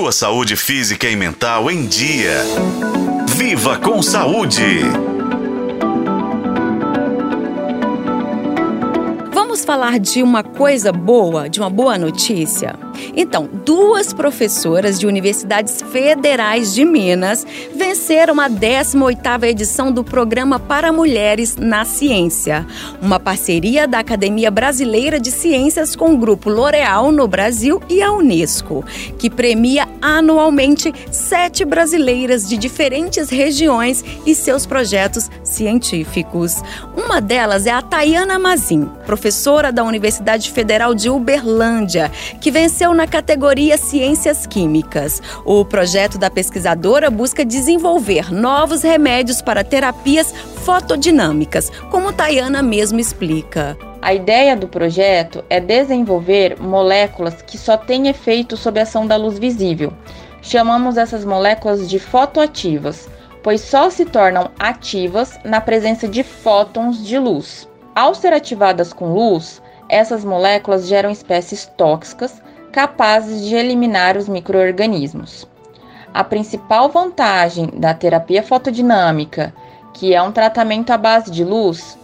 Sua saúde física e mental em dia. Viva com saúde! Vamos falar de uma coisa boa, de uma boa notícia? Então, duas professoras de universidades federais de Minas venceram a 18ª edição do Programa para Mulheres na Ciência, uma parceria da Academia Brasileira de Ciências com o Grupo L'Oréal no Brasil e a Unesco, que premia anualmente sete brasileiras de diferentes regiões e seus projetos científicos. Uma delas é a Tayana Mazin, professora da Universidade Federal de Uberlândia, que venceu na categoria Ciências Químicas. O projeto da pesquisadora busca desenvolver novos remédios para terapias fotodinâmicas, como Tayana mesmo explica. A ideia do projeto é desenvolver moléculas que só têm efeito sob a ação da luz visível. Chamamos essas moléculas de fotoativas, pois só se tornam ativas na presença de fótons de luz. Ao ser ativadas com luz, essas moléculas geram espécies tóxicas capazes de eliminar os microorganismos. A principal vantagem da terapia fotodinâmica, que é um tratamento à base de luz,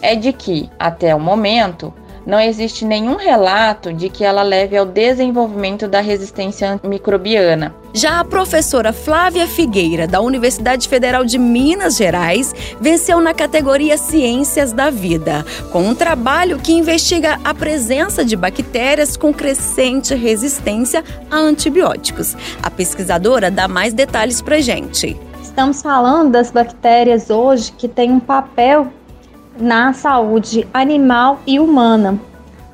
é de que, até o momento, não existe nenhum relato de que ela leve ao desenvolvimento da resistência microbiana. Já a professora Flávia Figueira, da Universidade Federal de Minas Gerais, venceu na categoria Ciências da Vida, com um trabalho que investiga a presença de bactérias com crescente resistência a antibióticos. A pesquisadora dá mais detalhes para gente. Estamos falando das bactérias hoje que têm um papel na saúde animal e humana.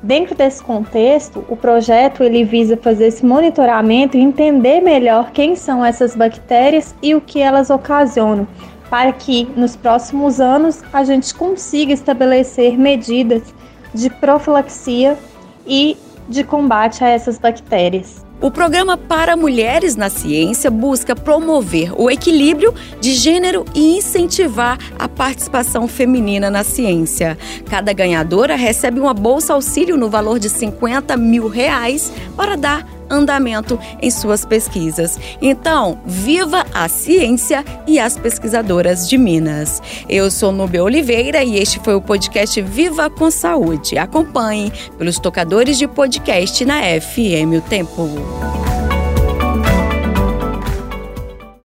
Dentro desse contexto, o projeto ele visa fazer esse monitoramento e entender melhor quem são essas bactérias e o que elas ocasionam, para que nos próximos anos a gente consiga estabelecer medidas de profilaxia e de combate a essas bactérias. O programa para mulheres na ciência busca promover o equilíbrio de gênero e incentivar a participação feminina na ciência. Cada ganhadora recebe uma bolsa auxílio no valor de 50 mil reais para dar andamento em suas pesquisas. Então, viva a ciência e as pesquisadoras de Minas. Eu sou Nubia Oliveira e este foi o podcast Viva com Saúde. Acompanhe pelos tocadores de podcast na FM O Tempo.